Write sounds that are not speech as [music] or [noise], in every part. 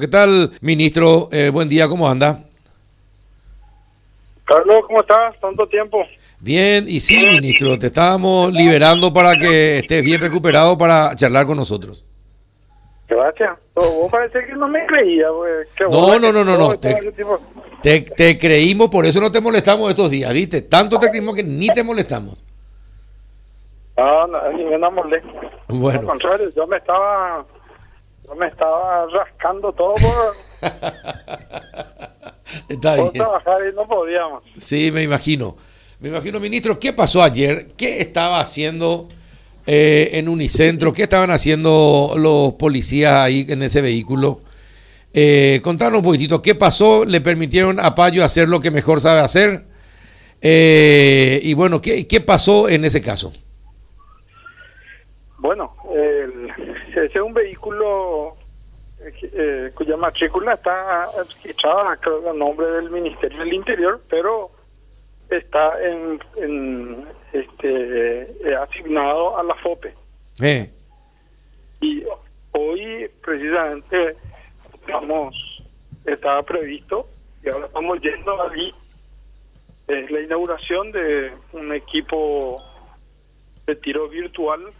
¿Qué tal, ministro? Eh, buen día, ¿cómo anda? Carlos, ¿cómo estás? Tanto tiempo. Bien, y sí, ministro, te estábamos liberando para que estés bien recuperado para charlar con nosotros. Gracias. Vos parece que no me creía. No, no, no, no, no. Te, te, creímos, por eso no te molestamos estos días, ¿viste? Tanto te creímos que ni te molestamos. No, no, ni me molesté. Bueno. Al contrario, yo me estaba yo me estaba rascando todo por, [laughs] Está bien. trabajar y no podíamos. Sí, me imagino. Me imagino, ministro, ¿qué pasó ayer? ¿Qué estaba haciendo eh, en Unicentro? ¿Qué estaban haciendo los policías ahí en ese vehículo? Eh, contanos un poquitito, ¿qué pasó? ¿Le permitieron a Payo hacer lo que mejor sabe hacer? Eh, y bueno, ¿qué, ¿qué pasó en ese caso? Bueno, el, [laughs] ese es un vehículo eh, cuya matrícula está registrada a nombre del Ministerio del Interior, pero está en, en este eh, asignado a la FOPE. Eh. Y hoy precisamente estamos estaba previsto y ahora estamos yendo allí es la inauguración de un equipo de tiro virtual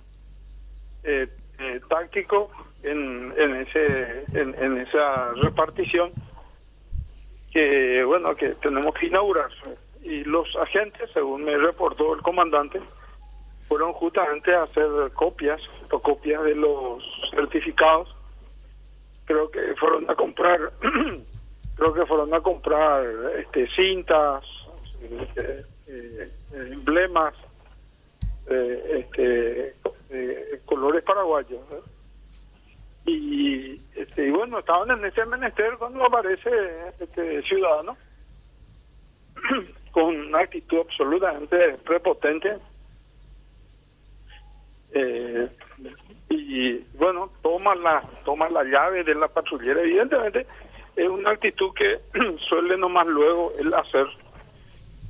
eh, eh, táctico en, en ese en, esa repartición que bueno que tenemos que inaugurar. Y los agentes según me reportó el comandante fueron justamente a hacer copias copias de los certificados. Creo que fueron a comprar [clears throat] creo que fueron a comprar este cintas este, eh, emblemas eh, colores paraguayos. Y, este, y bueno, estaban en ese menester cuando aparece este ciudadano [clears throat] con una actitud absolutamente prepotente. Eh, y bueno, toma la, toma la llave de la patrullera. Evidentemente es una actitud que [clears throat] suele nomás luego el hacer.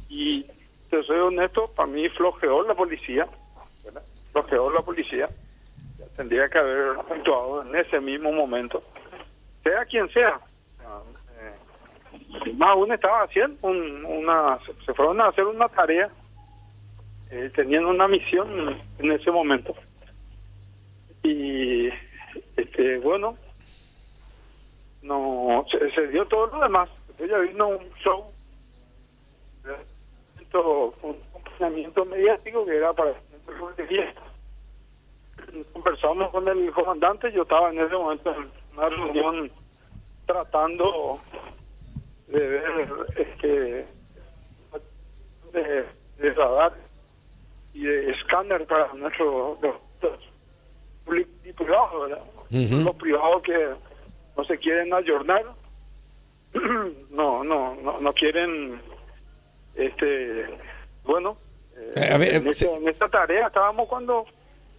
Y te soy honesto, para mí flojeó la policía, flojeó la policía tendría que haber actuado en ese mismo momento, sea quien sea. Eh, más aún estaba haciendo una, se fueron a hacer una tarea, eh, teniendo una misión en ese momento. Y este bueno, no se, dio todo lo demás. ya vino un show, un acompañamiento mediático que era para el conversamos con el comandante, yo estaba en ese momento en una reunión tratando de ver este de, de radar y de escáner para nuestro público y privado, ¿verdad? Los privados que no se quieren ayornar, [clears throat] no, no, no, no quieren, este, bueno, eh, en, en esta tarea estábamos cuando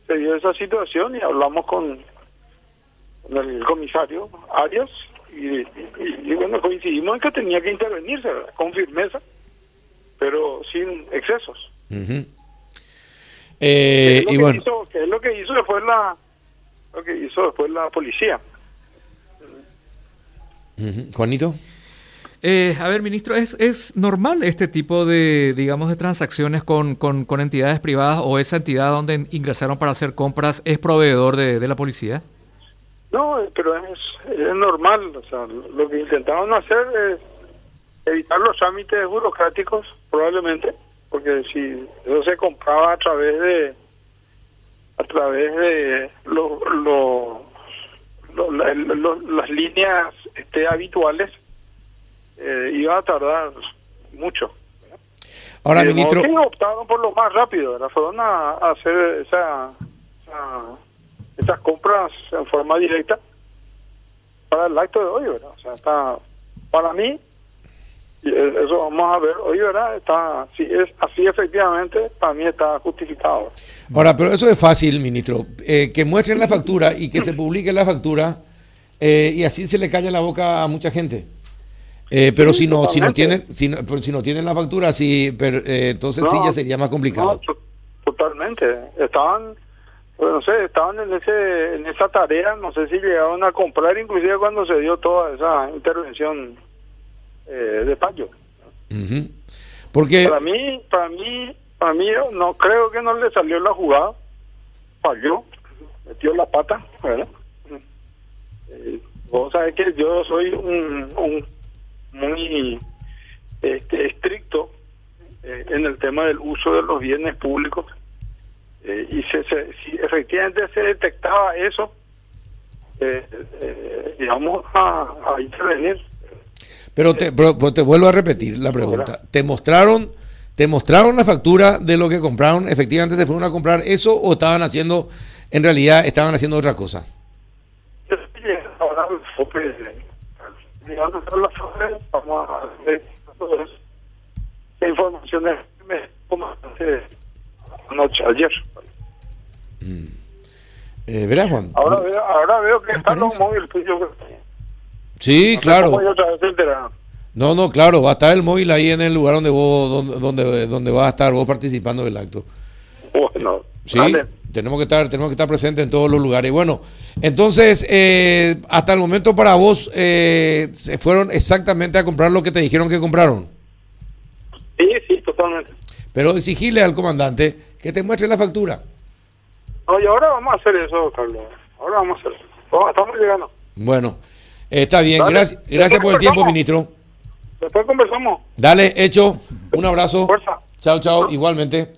se dio esa situación y hablamos con, el comisario Arias y, bueno, coincidimos en que tenía que intervenirse con firmeza, pero sin excesos. Eh, y bueno. que es lo que hizo después la lo que hizo después la policía. Juanito. Eh, a ver, ministro, ¿es, ¿es normal este tipo de, digamos, de transacciones con, con, entidades privadas o esa entidad donde ingresaron para hacer compras es proveedor de, la policía? No, pero es, es normal. O sea, lo que intentaron hacer es evitar los trámites burocráticos, probablemente, porque si eso se compraba a través de a través de lo, las líneas este, habituales, eh, iba a tardar mucho. Ahora, ministro. optaron por lo más rápido, fueron a, hacer esa, esas compras en forma directa para el acto de hoy, ¿verdad? O sea, está, para mí, eso vamos a ver hoy, ¿verdad? Está, si es así efectivamente, para mí está justificado. Ahora, pero eso es fácil, ministro, eh, que muestren la factura y que se publique la factura eh, y así se le calla la boca a mucha gente. Eh, pero si no si no tienen si no, si no tienen la factura sí pero, eh, entonces sí ya sería más complicado totalmente estaban Pues no sé, estaban en ese en esa tarea, no sé si llegaron a comprar, inclusive cuando se dio toda esa intervención eh, de Payo. Ujú. Porque, Para mí, para mí, para mí, no creo que no le salió la jugada, falló, metió la pata, ¿verdad? Eh, vos sabés que yo soy un, un muy este, estricto eh, en el tema del uso de los bienes públicos eh, y se, se- si efectivamente se detectaba eso, eh, eh, a, a intervenir. pero te, pero- pero te vuelvo a repetir la pregunta. ¿Te mostraron, ¿Te mostraron la factura de lo que compraron? ¿Efectivamente se fueron a comprar eso o estaban haciendo, en realidad, estaban haciendo otra cosa? Yo estoy llegando ahora al FOPE, eh, llegando a la FOPE, vamos a ver. La información me como hace anoche, ayer. Eh, ¿Verás, Juan? Ahora veo, ahora veo que está los Transparencia. móviles tuyos. Sí, No claro. No, no, claro, va a estar el móvil ahí en el lugar donde vos, donde, donde, donde vas a estar vos participando del acto. Bueno, Sí, dale. Tenemos que estar, tenemos que estar presentes en todos los lugares. Bueno, entonces, eh, hasta el momento para vos, eh, se fueron exactamente a comprar lo que te dijeron que compraron. Sí, sí, totalmente. Pero exigirle al comandante que te muestre la factura. Oye, ahora vamos a hacer eso, Carlos. Ahora vamos a hacer eso. Oh, estamos llegando. Bueno, eh, está bien. Dale. Gracias, gracias por el tiempo, ministro. Después conversamos. Dale, hecho. Un abrazo. Fuerza. Chao, chao. Igualmente.